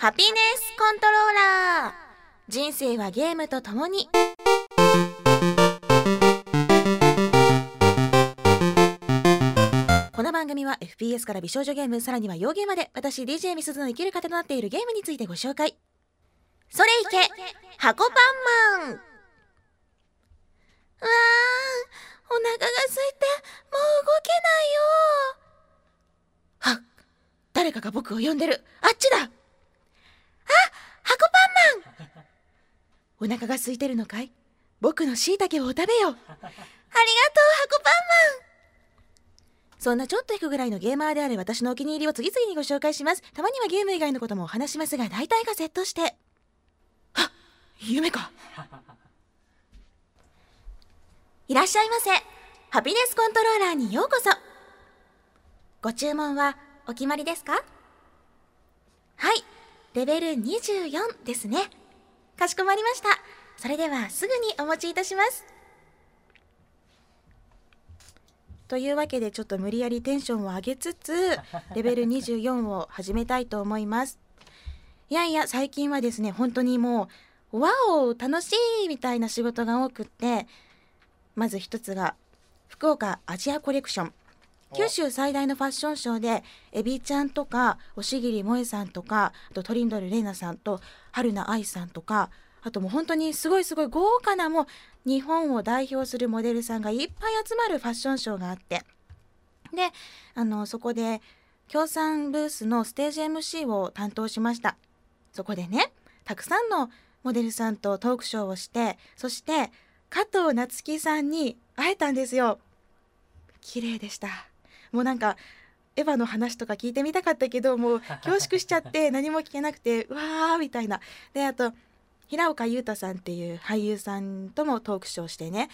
ハピネスコントローラー。人生はゲームとともに。この番組は FPS から美少女ゲームさらには洋ゲーまで私 DJ みすずの生きる方となっているゲームについてご紹介。それいけ箱パンマン。うわーお腹が空いてもう動けないよ。はっ誰かが僕を呼んでる。あっちだ。あ箱パンマン。お腹が空いてるのかい？僕の椎茸を食べよありがとう箱パンマン。そんなちょっと引くぐらいのゲーマーである私のお気に入りを次々にご紹介します。たまにはゲーム以外のこともお話しますが大体がセットして。あ夢か。いらっしゃいませ。ハピネスコントローラーにようこそ。ご注文はお決まりですか？はい。レベル24ですね。かしこまりました。それではすぐにお持ちいたします。というわけでちょっと無理やりテンションを上げつつ レベル24を始めたいと思います。いやいや最近はですね本当にもうわお楽しいみたいな仕事が多くってまず一つが福岡アジアコレクション九州最大のファッションショーでエビちゃんとか押切萌さんとかあとトリンドル玲奈さんと春菜愛さんとかあともう本当にすごいすごい豪華なもう日本を代表するモデルさんがいっぱい集まるファッションショーがあって。であのそこで協賛ブースのステージ MC を担当しました。そこでねたくさんのモデルさんとトークショーをしてそして加藤夏樹さんに会えたんですよ。綺麗でした。もうなんかエヴァの話とか聞いてみたかったけどもう恐縮しちゃって 何も聞けなくてうわーみたいな。であと平岡裕太さんっていう俳優さんともトークショーしてね。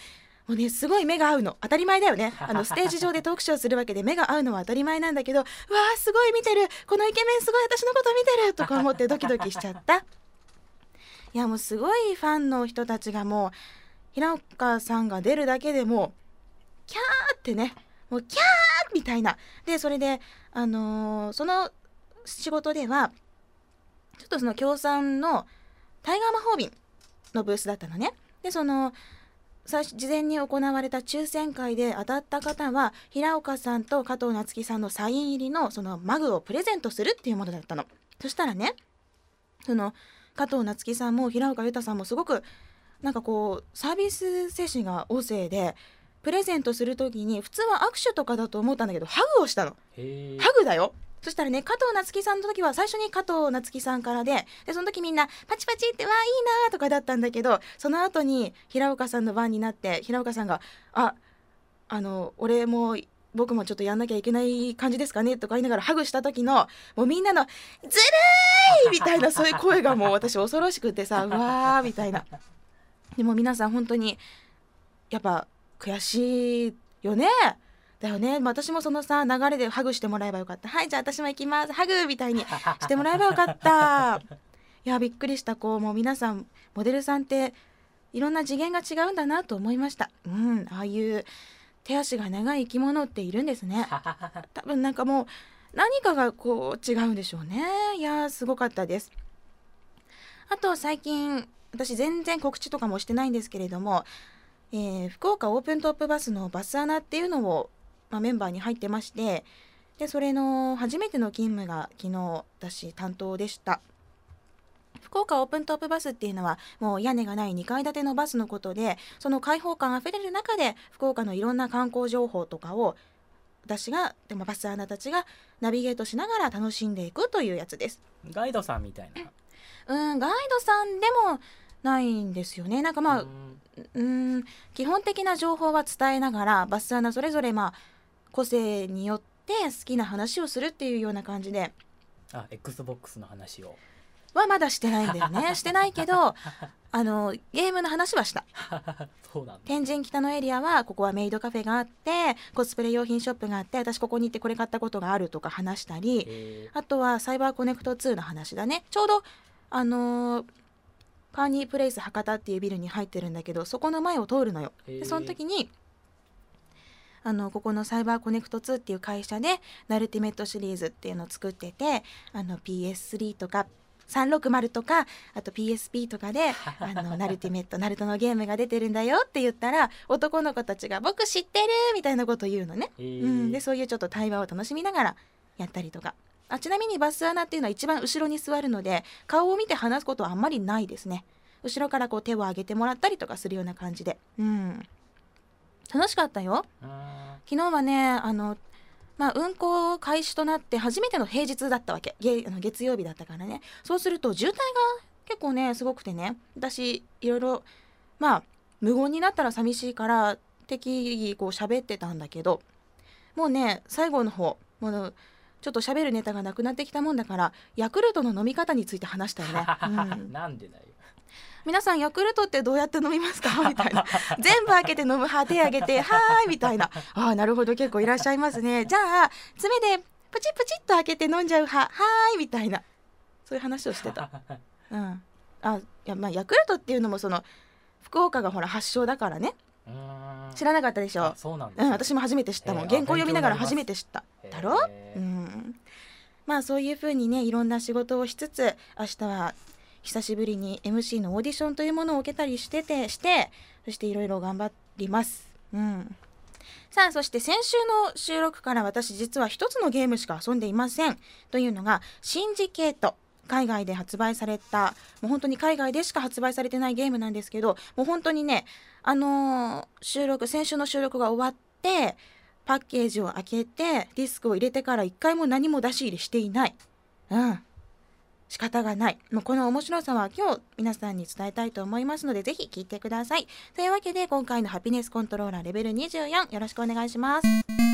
もうねすごい目が合うの。当たり前だよね。あのステージ上でトークショーするわけで目が合うのは当たり前なんだけどうわーすごい見てる。このイケメンすごい私のこと見てるとか思ってドキドキしちゃった。いやもうすごいファンの人たちがもう平岡さんが出るだけでもキャーってねもうキャーみたいな。でそれであのーその仕事ではちょっとその協賛のタイガー魔法瓶のブースだったのね。でその最初事前に行われた抽選会で当たった方は平岡さんと加藤夏樹さんのサイン入りのそのマグをプレゼントするっていうものだったの。そしたらねその加藤夏樹さんも平岡裕太さんもすごくなんかこうサービス精神が旺盛でプレゼントする時に普通は握手とかだと思ったんだけどハグをしたのハグだよそしたらね加藤夏樹さんの時は最初に加藤夏樹さんからででその時みんなパチパチってわあいいなとかだったんだけどその後に平岡さんの番になって平岡さんが「ああの俺も僕もちょっとやんなきゃいけない感じですかね」とか言いながらハグした時のもうみんなの「ずるい!」みたいなそういう声がもう私恐ろしくてさうわーみたいな。でも皆さん本当にやっぱ悔しいよね。だよね、私もそのさ流れでハグしてもらえばよかった。はいじゃあ私も行きます。ハグみたいにしてもらえばよかった。いやびっくりした。こうもう皆さんモデルさんっていろんな次元が違うんだなと思いました。うんああいう手足が長い生き物っているんですね。多分なんかもう何かがこう違うんでしょうね。いやすごかったです。あと最近私全然告知とかもしてないんですけれども、えー福岡オープントップバスのバスアナっていうのを、まあ、メンバーに入ってましてでそれの初めての勤務が昨日私担当でした。福岡オープントップバスっていうのはもう屋根がない2階建てのバスのことでその開放感あふれる中で福岡のいろんな観光情報とかを私がでもバスアナたちがナビゲートしながら楽しんでいくというやつです。ガイドさんみたいな。うんガイドさんでもないんですよね。なんかまあうん。うん基本的な情報は伝えながらバスアナそれぞれまあ個性によって好きな話をするっていうような感じで。あ XBOX の話を。はまだしてないんだよね。してないけどあのゲームの話はした。そうなんだ。天神北のエリアはここはメイドカフェがあってコスプレ用品ショップがあって私ここに行ってこれ買ったことがあるとか話したりへあとはサイバーコネクト2の話だね。ちょうどあのーカーニープレイス博多っていうビルに入ってるんだけどそこの前を通るのよ。えでその時にあのここのサイバーコネクト2っていう会社でナルティメットシリーズっていうのを作っててあの PS3 とか360とかあと PSP とかで「あのナルティメットナルトのゲームが出てるんだよ」って言ったら男の子たちが「僕知ってる!」みたいなことを言うのね、えー。うん、でそういうちょっと対話を楽しみながらやったりとかあちなみにバスアナっていうのは一番後ろに座るので顔を見て話すことはあんまりないですね。後ろからこう手を上げてもらったりとかするような感じで。うん。楽しかったよ。昨日はねあのまあ、運行開始となって初めての平日だったわけ。月あの月曜日だったからね。そうすると渋滞が結構ねすごくてね。私いろいろまあ無言になったら寂しいから適宜こう喋ってたんだけどもうね最後の方もうちょっと喋るネタがなくなってきたもんだからヤクルトの飲み方について話したよね、うん。なんでだよ。皆さんヤクルトってどうやって飲みますか？みたいな。全部開けて飲む派手上げて はーいみたいな。ああなるほど結構いらっしゃいますね。じゃあ爪でプチプチっと開けて飲んじゃう派はーいみたいな。そういう話をしてた。うん。あいやまあヤクルトっていうのもその福岡がほら発祥だからね知らなかったでしょ？あそうなんうん私も初めて知ったもん。へー原稿読みながら初めて知った。だろ？うん。まあそういうふうにねいろんな仕事をしつつ明日は久しぶりに MC のオーディションというものを受けたりしててしてそしていろいろ頑張ります。うん。さあそして先週の収録から私実は一つのゲームしか遊んでいません。というのがシンジケート海外で発売されたもう本当に海外でしか発売されてないゲームなんですけどもう本当にねあのー収録先週の収録が終わってパッケージを開けてディスクを入れてから一回も何も出し入れしていない。うん。仕方がない。もうこの面白さは今日皆さんに伝えたいと思いますのでぜひ聞いてください。というわけで今回のハピネスコントローラーレベル24よろしくお願いします。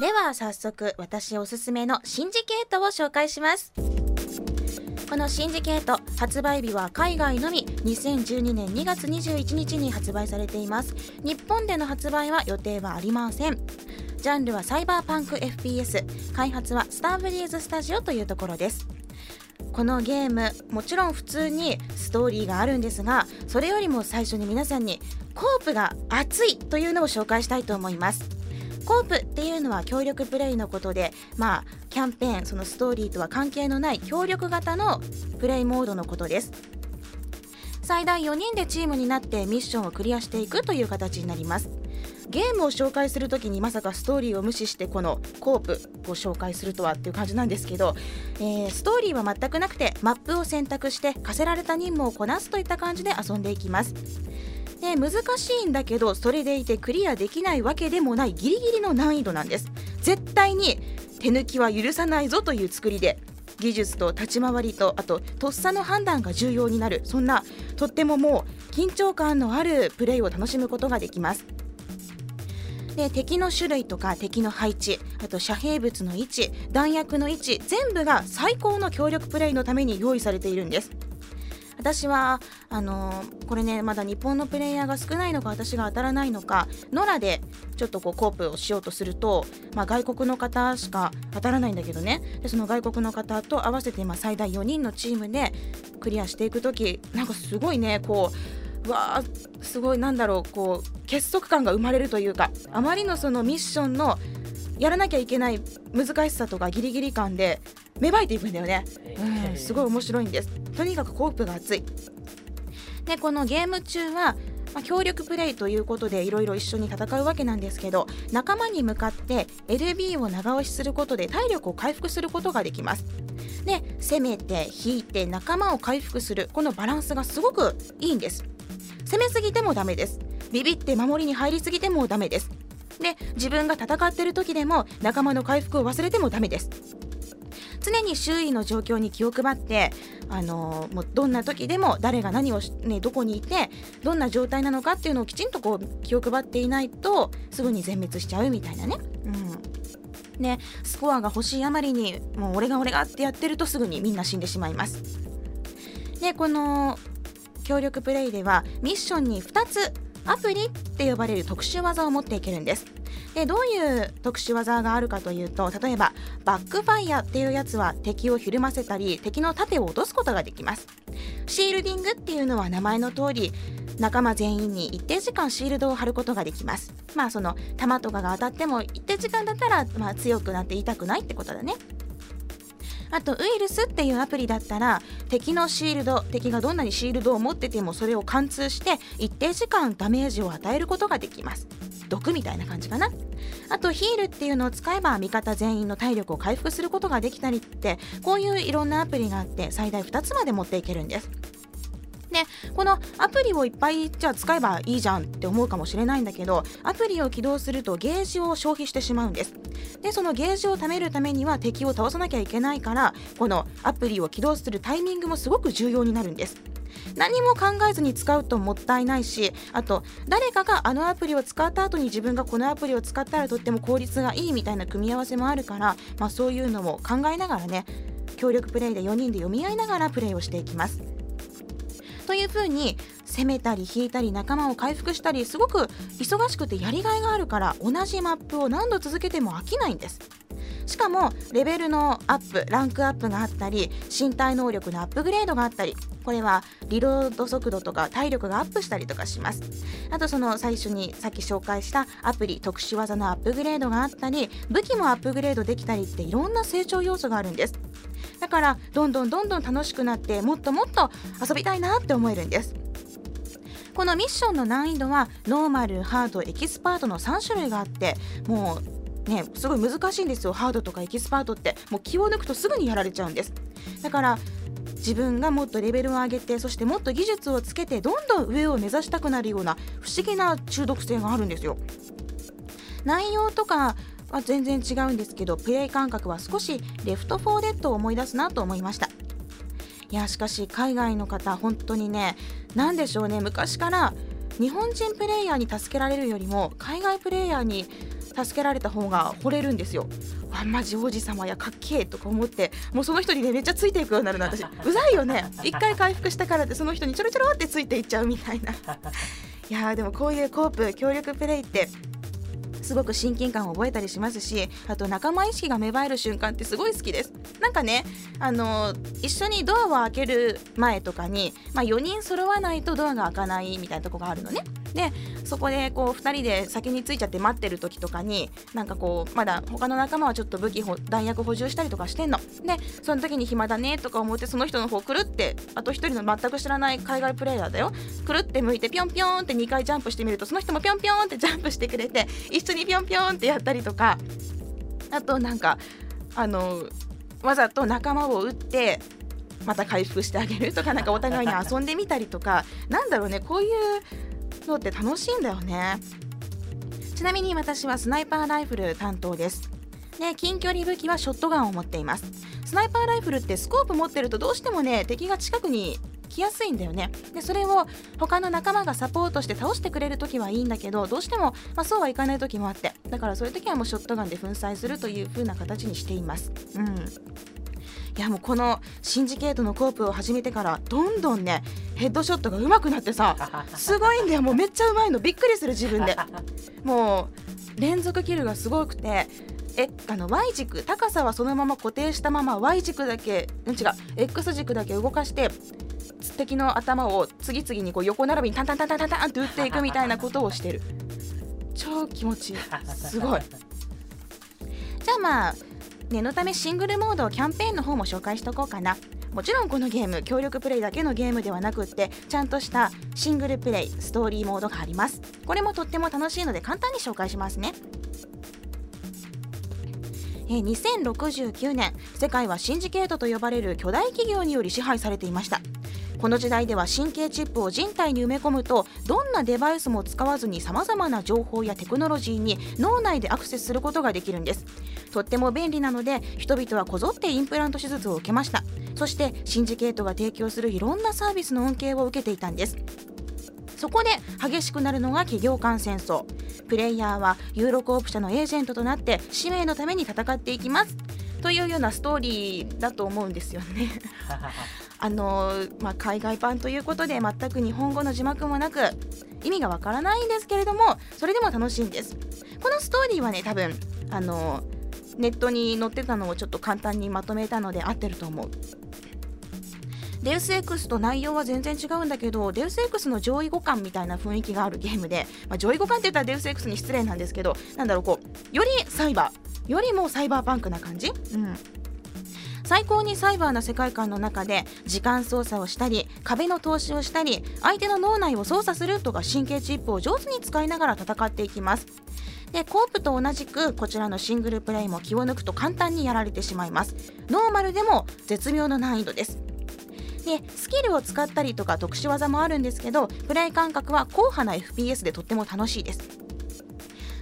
では早速私おすすめのシンジケートを紹介します。このシンジケート発売日は海外のみ2012年2月21日に発売されています。日本での発売は予定はありません。ジャンルはサイバーパンク FPS 開発はスターブリーズスタジオというところです。このゲームもちろん普通にストーリーがあるんですがそれよりも最初に皆さんにコープが熱いというのを紹介したいと思います。コープっていうのは協力プレイのことでまあキャンペーンそのストーリーとは関係のない協力型のプレイモードのことです。最大4人でチームになってミッションをクリアしていくという形になります。ゲームを紹介するときにまさかストーリーを無視してこのコープを紹介するとはっていう感じなんですけど、えーストーリーは全くなくてマップを選択して課せられた任務をこなすといった感じで遊んでいきます。で難しいんだけどそれでいてクリアできないわけでもないギリギリの難易度なんです。絶対に手抜きは許さないぞという作りで技術と立ち回りとあととっさの判断が重要になる。そんなとってももう緊張感のあるプレイを楽しむことができます。で敵の種類とか敵の配置あと遮蔽物の位置弾薬の位置全部が最高の協力プレイのために用意されているんです。私はあのーこれねまだ日本のプレイヤーが少ないのか私が当たらないのかノラでちょっとこうコープをしようとすると、まあ、外国の方しか当たらないんだけどね。でその外国の方と合わせて今最大4人のチームでクリアしていく時なんかすごいねこうわーすごいなんだろうこう結束感が生まれるというかあまりのそのミッションのやらなきゃいけない難しさとかギリギリ感で芽生えていくんだよね。うん、すごい面白いんです。とにかくコープが熱い。でこのゲーム中は、まあ、協力プレイということでいろいろ一緒に戦うわけなんですけど仲間に向かって LB を長押しすることで体力を回復することができます。で攻めて引いて仲間を回復するこのバランスがすごくいいんです。攻めすぎてもダメです。ビビって守りに入りすぎてもダメです。で自分が戦っている時でも仲間の回復を忘れてもダメです。常に周囲の状況に気を配って、あのもうどんな時でも誰が何を、ね、どこにいてどんな状態なのかっていうのをきちんとこう気を配っていないとすぐに全滅しちゃうみたいなね。うんでスコアが欲しいあまりにもう俺が俺がってやってるとすぐにみんな死んでしまいます。でこの協力プレイではミッションに2つアプリって呼ばれる特殊技を持っていけるんです。でどういう特殊技があるかというと例えばバックファイヤーっていうやつは敵をひるませたり敵の盾を落とすことができます。シールディングっていうのは名前の通り仲間全員に一定時間シールドを貼ることができます。まあその弾とかが当たっても一定時間だったら、まあ、強くなって痛くないってことだね。あとウイルスっていうアプリだったら敵のシールド敵がどんなにシールドを持っててもそれを貫通して一定時間ダメージを与えることができます。毒みたいな感じかな。あとヒールっていうのを使えば味方全員の体力を回復することができたりってこういういろんなアプリがあって最大2つまで持っていけるんです。でこのアプリをいっぱいじゃあ使えばいいじゃんって思うかもしれないんだけどアプリを起動するとゲージを消費してしまうんです。でそのゲージを貯めるためには敵を倒さなきゃいけないからこのアプリを起動するタイミングもすごく重要になるんです。何も考えずに使うともったいないしあと誰かがあのアプリを使った後に自分がこのアプリを使ったらとっても効率がいいみたいな組み合わせもあるから、まあ、そういうのも考えながらね協力プレイで4人で読み合いながらプレイをしていきます。という風に攻めたり引いたり仲間を回復したりすごく忙しくてやりがいがあるから同じマップを何度続けても飽きないんです。しかもレベルのアップランクアップがあったり身体能力のアップグレードがあったりこれはリロード速度とか体力がアップしたりとかします。あとその最初にさっき紹介したアプリ特殊技のアップグレードがあったり武器もアップグレードできたりっていろんな成長要素があるんです。だからどんどんどんどん楽しくなってもっともっと遊びたいなって思えるんです。このミッションの難易度はノーマルハードエキスパートの3種類があってもうねすごい難しいんですよ。ハードとかエキスパートって。もう気を抜くとすぐにやられちゃうんです。だから自分がもっとレベルを上げてそしてもっと技術をつけてどんどん上を目指したくなるような不思議な中毒性があるんですよ。内容とかは全然違うんですけどプレイ感覚は少し Left 4 Dead を思い出すなと思いました。いやしかし海外の方本当にね何でしょうね昔から日本人プレイヤーに助けられるよりも海外プレイヤーに助けられた方が惚れるんですよ。あマジ王子様やかっけえとか思ってもうその人にねめっちゃついていくようになるの。私うざいよね。一回回復したからってその人にちょろちょろってついていっちゃうみたいな。いやでもこういうコープ協力プレイってすごく親近感を覚えたりしますしあと仲間意識が芽生える瞬間ってすごい好きです。なんかねあの一緒にドアを開ける前とかに、まあ、4人揃わないとドアが開かないみたいなとこがあるのね。でそこでこう2人で先についちゃって待ってる時とかになんかこうまだ他の仲間はちょっと武器弾薬補充したりとかしてんの。でその時に暇だねとか思ってその人の方くるってあと1人の全く知らない海外プレイヤーだよ。くるって向いてぴょんぴょんって2回ジャンプしてみるとその人もぴょんぴょんって ジャンプしてくれて一緒にぴょんぴょんってやったりとか。あとなんかあのわざと仲間を撃ってまた回復してあげるとかなんかお互いに遊んでみたりとか。なんだろうねこういうのって楽しいんだよね。ちなみに私はスナイパーライフル担当です。で近距離武器はショットガンを持っています。スナイパーライフルってスコープ持ってるとどうしてもね敵が近くに来やすいんだよね。でそれを他の仲間がサポートして倒してくれる時はいいんだけどどうしても、まあ、そうはいかない時もあって。だからそういう時はもうショットガンで粉砕するという風な形にしています。うん。いやもうこのシンジケートのコープを始めてからどんどんねヘッドショットが上手くなってさ すごいんだよ。もうめっちゃうまいのびっくりする自分で。もう連続キルがすごくてえあの Y 軸高さはそのまま固定したまま Y 軸だけ違う X 軸だけ動かして敵の頭を次々にこう横並びにタンタンタンタンタンタンって打っていくみたいなことをしてる。超気持ちいい。すごい。じゃあまあ念のためシングルモードキャンペーンの方も紹介しとこうかな。もちろんこのゲーム協力プレイだけのゲームではなくってちゃんとしたシングルプレイストーリーモードがあります。これもとっても楽しいので簡単に紹介しますね。え2069年世界はシンジケートと呼ばれる巨大企業により支配されていました。この時代では神経チップを人体に埋め込むとどんなデバイスも使わずにさまざまな情報やテクノロジーに脳内でアクセスすることができるんです。とっても便利なので人々はこぞってインプラント手術を受けました。そしてシンジケートが提供するいろんなサービスの恩恵を受けていたんです。そこで激しくなるのが企業間戦争。プレイヤーはユーロコープ社のエージェントとなって使命のために戦っていきます。というようなストーリーだと思うんですよね。あのまあ、海外版ということで全く日本語の字幕もなく意味がわからないんですけれどもそれでも楽しいんです。このストーリーはね多分あのネットに載ってたのをちょっと簡単にまとめたので合ってると思う。デウス X と内容は全然違うんだけどデウス X の上位互換みたいな雰囲気があるゲームで、まあ、上位互換って言ったらデウス X に失礼なんですけどなんだろうこうよりサイバーよりもサイバーパンクな感じ、うん、最高にサイバーな世界観の中で時間操作をしたり壁の投資をしたり相手の脳内を操作するとか神経チップを上手に使いながら戦っていきます。でコープと同じくこちらのシングルプレイも気を抜くと簡単にやられてしまいます。ノーマルでも絶妙の難易度です。でスキルを使ったりとか特殊技もあるんですけどプレイ感覚は硬派な FPS でとっても楽しいです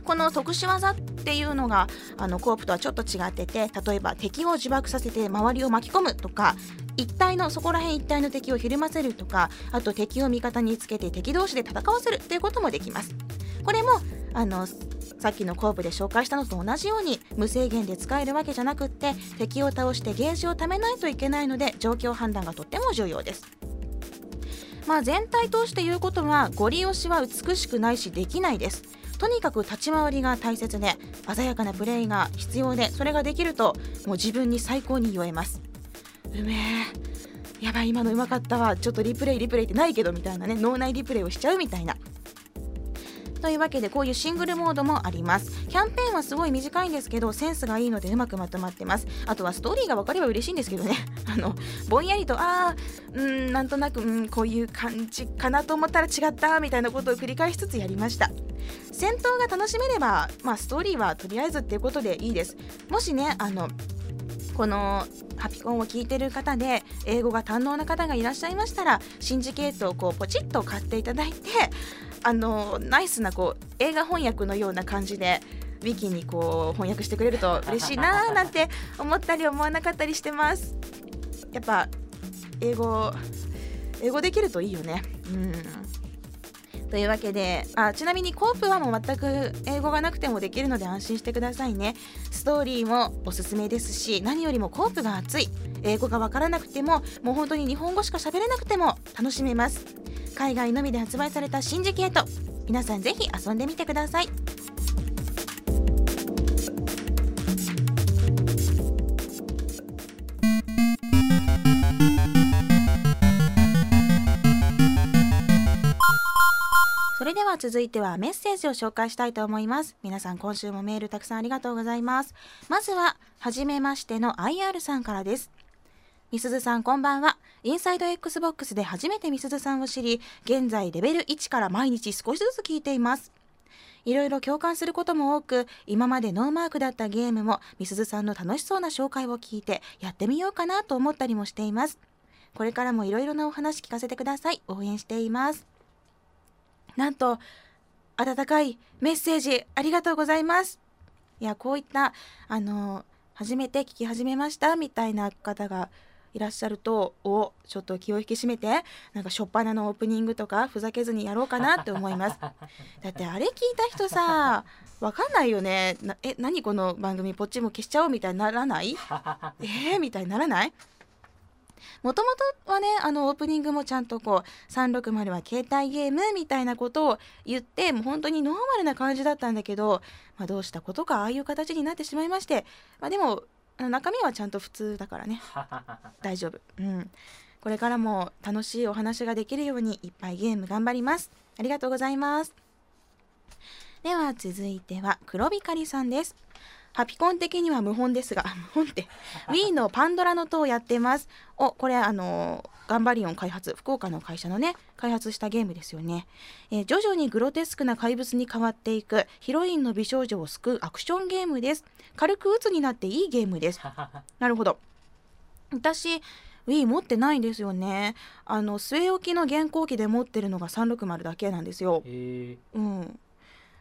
この特殊技っていうのがあのコープとはちょっと違ってて例えば敵を自爆させて周りを巻き込むとか一体のそこら辺一体の敵をひるませるとかあと敵を味方につけて敵同士で戦わせるということもできます。これもあのさっきのコープで紹介したのと同じように無制限で使えるわけじゃなくって敵を倒してゲージを貯めないといけないので状況判断がとっても重要です。まあ全体通して言うことはゴリ押しは美しくないしできないです。とにかく立ち回りが大切で鮮やかなプレーが必要でそれができるともう自分に最高に酔えます。うめえ。やばい今のうまかったわ。ちょっとリプレイリプレイってないけどみたいなね。脳内リプレイをしちゃうみたいな。というわけでこういうシングルモードもあります。キャンペーンはすごい短いんですけどセンスがいいのでうまくまとまってます。あとはストーリーが分かれば嬉しいんですけどね。あのぼんやりとああうんなんとなくうんこういう感じかなと思ったら違ったみたいなことを繰り返しつつやりました。戦闘が楽しめれば、まあ、ストーリーはとりあえずっていうことでいいです。もしねあのこのハピコンを聞いてる方で英語が堪能な方がいらっしゃいましたらシンジケートをこうポチッと買っていただいてあのナイスなこう映画翻訳のような感じでウィキにこう翻訳してくれると嬉しいなーなんて思ったり思わなかったりしてます。やっぱ英語英語できるといいよね。うん。というわけであちなみにコープはもう全く英語がなくてもできるので安心してくださいね。ストーリーもおすすめですし何よりもコープが熱い。英語がわからなくてももう本当に日本語しか喋れなくても楽しめます。海外のみで発売されたシンジケート。皆さんぜひ遊んでみてください。それでは続いてはメッセージを紹介したいと思います。皆さん今週もメールたくさんありがとうございます。まずは初めましての IR さんからです。みすずさんこんばんは。インサイド XBOX で初めてみすずさんを知り現在レベル1から毎日少しずつ聞いています。いろいろ共感することも多く今までノーマークだったゲームもみすずさんの楽しそうな紹介を聞いてやってみようかなと思ったりもしています。これからもいろいろなお話聞かせてください。応援しています。なんと温かいメッセージありがとうございます。いやこういったあの初めて聞き始めましたみたいな方がいらっしゃるとおちょっと気を引き締めてなんか初っ端のオープニングとかふざけずにやろうかなって思います。だってあれ聞いた人さわかんないよね。なえ何この番組ポッチも消しちゃおうみたいにならない？えー、みたいにならない？もともとはねあのオープニングもちゃんとこう360は携帯ゲームみたいなことを言ってもう本当にノーマルな感じだったんだけど、まあ、どうしたことかああいう形になってしまいまして、まあ、でも中身はちゃんと普通だからね。大丈夫。うん。これからも楽しいお話ができるようにいっぱいゲーム頑張ります。ありがとうございます。では続いては黒光さんですハピコン的には無本ですが 無本って Wii のパンドラの塔をやってます。おこれあのガンバリオン開発福岡の会社のね開発したゲームですよね、えー、徐々にグロテスクな怪物に変わっていくヒロインの美少女を救うアクションゲームです。軽く鬱になっていいゲームです。なるほど。私 Wii 持ってないんですよね。あの据え置きの現行機で持ってるのが360だけなんですよ、うん。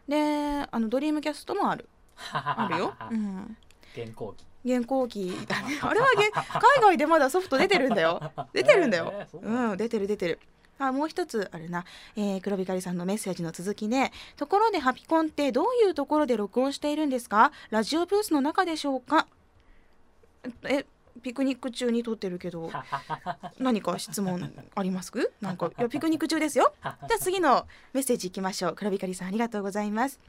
であのドリームキャストもある あるよ、うん、現行機。現行機。だ ねあれは海外でまだソフト出てるんだよ。出てるんだよ、えー、うん出てる出てる。あもう一つあるな、えー、黒光さんのメッセージの続きでところでハピコンってどういうところで録音しているんですか？ラジオブースの中でしょうか？えピクニック中に撮ってるけど。何か質問あります？なんかいやピクニック中ですよ。じゃあ次のメッセージいきましょう。黒光さんありがとうございます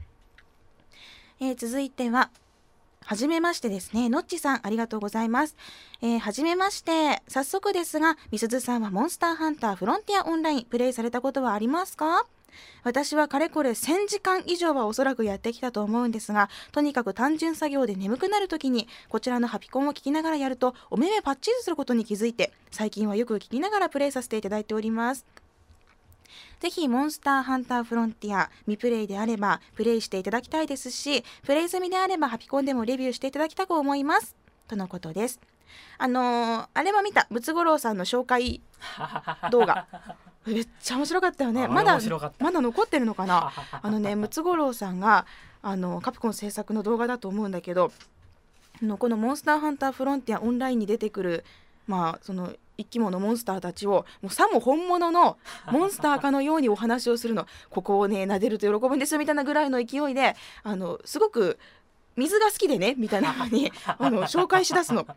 えー、続いてははじめましてですね。のっちさんありがとうございます、えー、はじめまして。早速ですがみすずさんはモンスターハンターフロンティアオンラインプレイされたことはありますか？私はかれこれ1000時間以上はおそらくやってきたと思うんですがとにかく単純作業で眠くなる時にこちらのハピコンを聞きながらやるとお目目パッチリすることに気づいて最近はよく聞きながらプレイさせていただいております。ぜひモンスターハンターフロンティア未プレイであればプレイしていただきたいですしプレイ済みであればハピコンでもレビューしていただきたく思います。とのことです。あのー、あれは見た。ムツゴロウさんの紹介 動画。めっちゃ面白かったよね。まだまだ残ってるのかな？あのねムツゴロウさんがあのカプコン制作の動画だと思うんだけどのこのモンスターハンターフロンティアオンラインに出てくるまあその生き物モンスターたちをもうさも本物のモンスターかのようにお話をするの。ここをね撫でると喜ぶんですよみたいなぐらいの勢いであのすごく水が好きでねみたいな 風にあの紹介しだすの。で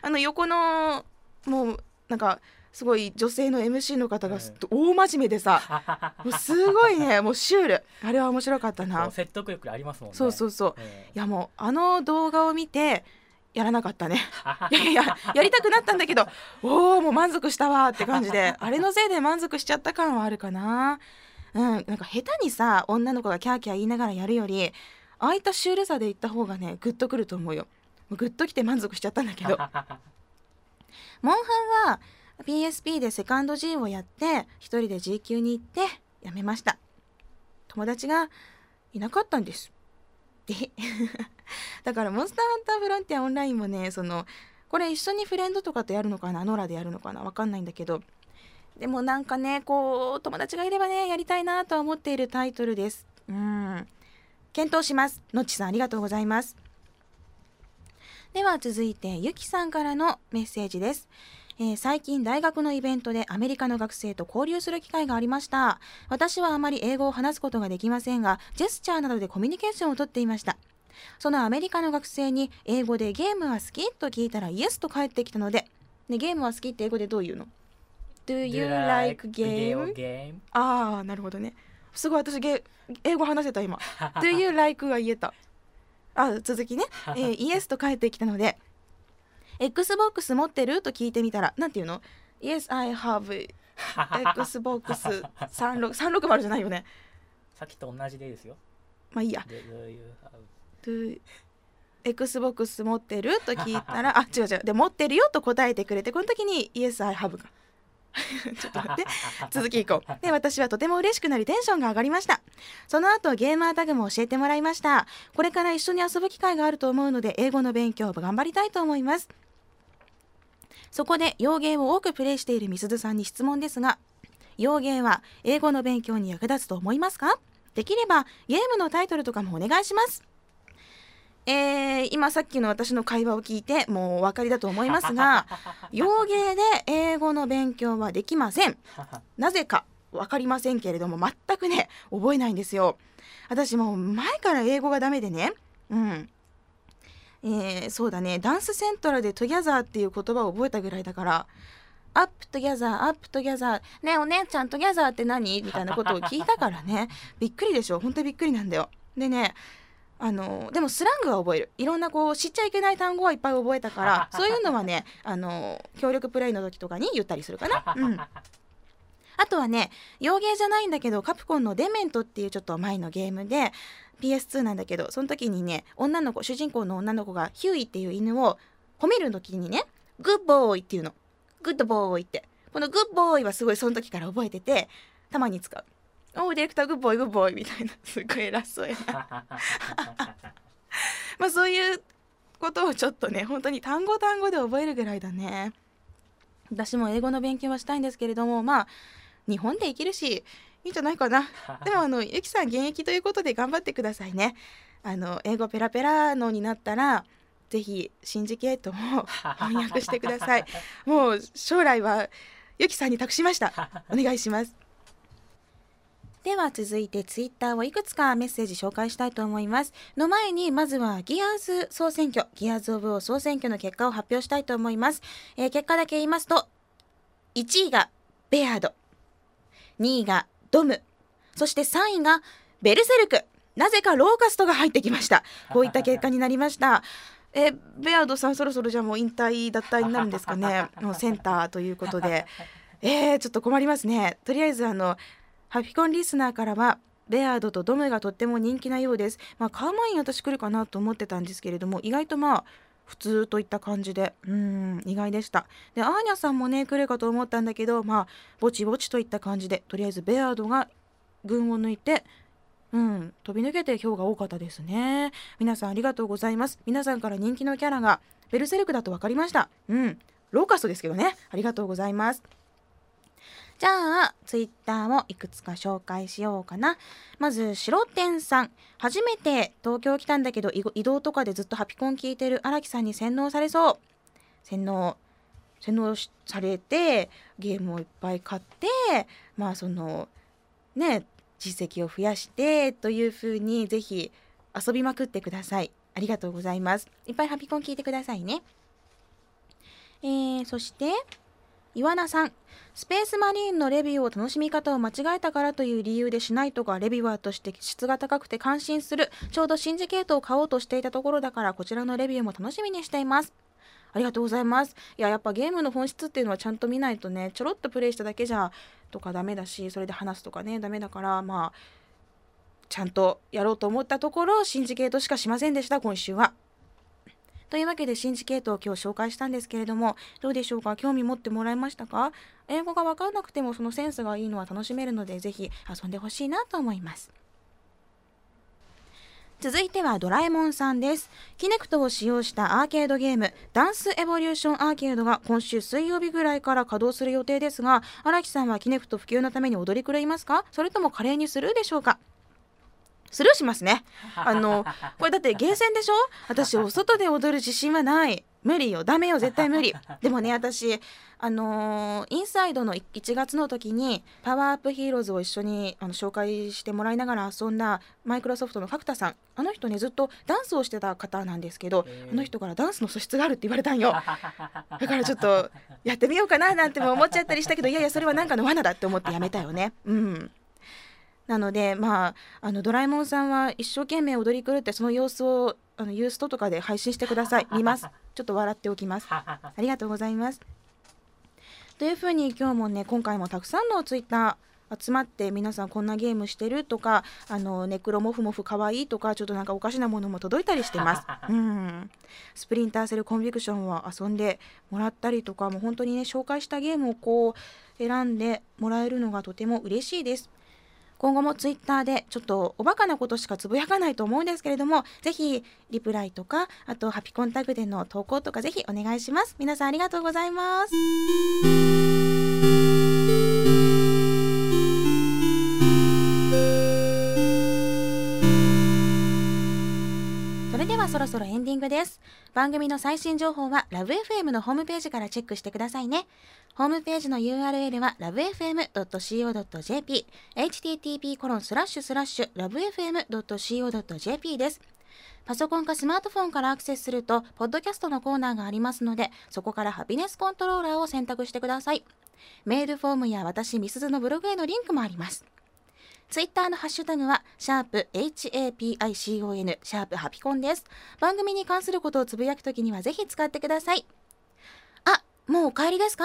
あの横のもうなんかすごい女性の MC の方が大真面目でさ、もうすごいねもうシュール。あれは面白かったな。説得力ありますもんね。そうそうそう、えー、いやもうあの動画を見てやらなかったね。いやいややりたくなったんだけどおおもう満足したわって感じで あれのせいで満足しちゃった感はあるかな。うんなんか下手にさ女の子がキャーキャー言いながらやるよりああいったシュールさで言った方がねグッとくると思うよ。グッときて満足しちゃったんだけど。モンハンは PSP でセカンド G をやって一人で G 級に行ってやめました。友達がいなかったんですで。だからモンスターハンターフロンティアオンラインもねそのこれ一緒にフレンドとかとやるのかなノラでやるのかなわかんないんだけど。でもなんかねこう友達がいればねやりたいなとは思っているタイトルです。うん。検討します。のっちさんありがとうございます。では続いてゆきさんからのメッセージです。えー、最近大学のイベントでアメリカの学生と交流する機会がありました。私はあまり英語を話すことができませんがジェスチャーなどでコミュニケーションをとっていました。そのアメリカの学生に英語でゲームは好きと聞いたらイエスと返ってきたので、ね、ゲームは好きって英語でどう言うの ?Do you like game? ああなるほどね。すごい私ゲ英語話せた今。Do you like? が言えた。あ続きね、えー、イエスと返ってきたので XBOX 持ってる？と聞いてみたらなんていうの ?Yes, I have Xbox360 じゃないよね。さっきと同じでいいですよ。まあいいや。Xbox 持ってる？と聞いたら あ違う違う。で持ってるよと答えてくれてこの時に Yes, I have が。ちょっと待って。続きいこう。で私はとても嬉しくなりテンションが上がりました。その後ゲーマータグも教えてもらいました。これから一緒に遊ぶ機会があると思うので英語の勉強を頑張りたいと思いますそこで洋芸を多くプレイしているみすずさんに質問ですが洋芸は英語の勉強に役立つと思いますか？できればゲームのタイトルとかもお願いします。えー、今さっきの私の会話を聞いてもうお分かりだと思いますが 洋ゲーで英語の勉強はできません。なぜか分かりませんけれども全くね覚えないんですよ。私もう前から英語がダメでね。うんえー、そうだね。ダンスセントラルで「together」っていう言葉を覚えたぐらいだから「up together up together。ねお姉ちゃん together って何?」みたいなことを聞いたからね。びっくりでしょ。本当にびっくりなんだよ。でねあのでもスラングは覚える。いろんなこう知っちゃいけない単語はいっぱい覚えたから そういうのはねあの協力プレイの時とかに言ったりするかな。うん。あとはね洋芸じゃないんだけどカプコンの「デメント」っていうちょっと前のゲームで PS2 なんだけどその時にね女の子主人公の女の子がヒューイっていう犬を褒める時にねグッボーイっていうの。グッドボーイって。このグッボーイはすごいその時から覚えててたまに使う。おおディレクターグッボーイグッボーイみたいな。すごい偉そうやな。まあそういうことをちょっとね本当に単語単語で覚えるぐらいだね。私も英語の勉強はしたいんですけれどもまあ日本で生きるしいいんじゃないかな。でもあのゆきさん現役ということで頑張ってくださいね。あの英語ペラペラのになったらぜひシンジケートも 翻訳してください。もう将来はゆきさんに託しました。お願いします。では続いてツイッターをいくつかメッセージ紹介したいと思います。の前にまずはギアーズ総選挙ギアーズオブオ総選挙の結果を発表したいと思います、えー、結果だけ言いますと1位がベアード2位がドム。そして3位がベルセルク。なぜかローカストが入ってきました。こういった結果になりました。えベアードさんそろそろじゃあもう引退脱退になるんですかね。もうセンターということで。えー、ちょっと困りますね。とりあえずあのハピコンリスナーからはベアードとドムがとっても人気なようです。まあ買う前に私来るかなと思ってたんですけれども意外とまあ普通といった感じで。うん意外でした。でアーニャさんもね来るかと思ったんだけどまあぼちぼちといった感じでとりあえずベアードが群を抜いてうん飛び抜けて票が多かったですね。皆さんありがとうございます。皆さんから人気のキャラがベルセルクだと分かりました。うんローカストですけどね。ありがとうございます。じゃあ、ツイッターもいくつか紹介しようかな。まず、白天さん。初めて東京来たんだけど、移動とかでずっとハピコン聞いてる荒木さんに洗脳されそう。洗脳、洗脳されて、ゲームをいっぱい買って、まあその、ね、実績を増やしてという風にぜひ遊びまくってください。ありがとうございます。いっぱいハピコン聞いてくださいね。えー、そして、岩名さん。スペースマリーンのレビューを楽しみ方を間違えたからという理由でしないとかレビュアーとして質が高くて感心するちょうどシンジケートを買おうとしていたところだからこちらのレビューも楽しみにしていますありがとうございますいややっぱゲームの本質っていうのはちゃんと見ないとねちょろっとプレイしただけじゃとかダメだしそれで話すとかねダメだからまあちゃんとやろうと思ったところシンジケートしかしませんでした今週はというわけでシンジケートを今日紹介したんですけれどもどうでしょうか？興味持ってもらえましたか？英語が分からなくてもそのセンスがいいのは楽しめるのでぜひ遊んでほしいなと思います。続いてはドラえもんさんです。キネクトを使用したアーケードゲーム、ダンスエボリューションアーケードが今週水曜日ぐらいから稼働する予定ですが、荒木さんはキネクト普及のために踊り狂いますか？それとも華麗にするでしょうか？スルーしますね。あの、これだってゲーセンでしょ？私、お外で踊る自信はない。無理よ。ダメよ。絶対無理。でもね、私、あのー、インサイドの1月の時に、パワーアップヒーローズを一緒にあの紹介してもらいながら遊んだマイクロソフトのファクタさん。あの人ね、ずっとダンスをしてた方なんですけど、あの人からダンスの素質があるって言われたんよ。だからちょっと、やってみようかななんても思っちゃったりしたけど、いやいや、それはなんかの罠だって思ってやめたよね。うん。なのでまああのドラえもんさんは一生懸命踊り狂ってその様子をあのユーストとかで配信してください。見ます。ちょっと笑っておきます。ありがとうございます。というふうに今日もね今回もたくさんのツイッター集まって皆さんこんなゲームしてるとかあのネクロモフモフかわいいとかちょっとなんかおかしなものも届いたりしてます。うん。スプリンターセルコンビクションを遊んでもらったりとかもう本当にね紹介したゲームをこう選んでもらえるのがとても嬉しいです今後もツイッターでちょっとおバカなことしかつぶやかないと思うんですけれども、ぜひリプライとか、あとハピコンタグでの投稿とかぜひお願いします。皆さんありがとうございます。はそろそろエンディングです。番組の最新情報はラブ f m のホームページからチェックしてくださいね。ホームページの URL は lovefm.co.jp http コロンスラッシュスラッシュ lovefm.co.jp です。パソコンかスマートフォンからアクセスすると、ポッドキャストのコーナーがありますので、そこからハピネスコントローラーを選択してください。メールフォームや私、みすずのブログへのリンクもあります。ツイッターのハッシュタグは、シャープ HAPICON、シャープハピコンです。番組に関することをつぶやくときにはぜひ使ってください。あ、もうお帰りですか？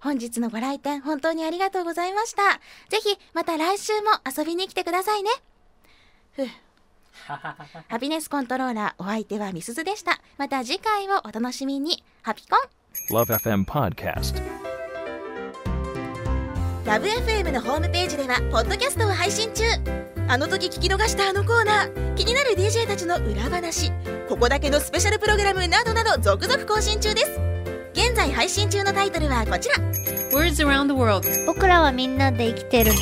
本日のご来店本当にありがとうございました。ぜひまた来週も遊びに来てくださいね。ふう。ハピネスコントローラーお相手はみすずでした。また次回をお楽しみに。ハピコン LoveFM Podcast LoveFM のホームページではポッドキャストを配信中。あの時聞き逃したあのコーナー気になる DJ たちの裏話。ここだけのスペシャルプログラムなどなど続々更新中です。現在配信中のタイトルはこちら。Words around the world. 僕らはみんなで生きてる。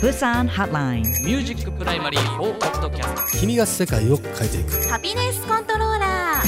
プサンホットライン Music Primary for Podcast 君が世界を変えていく。ハピネスコントローラー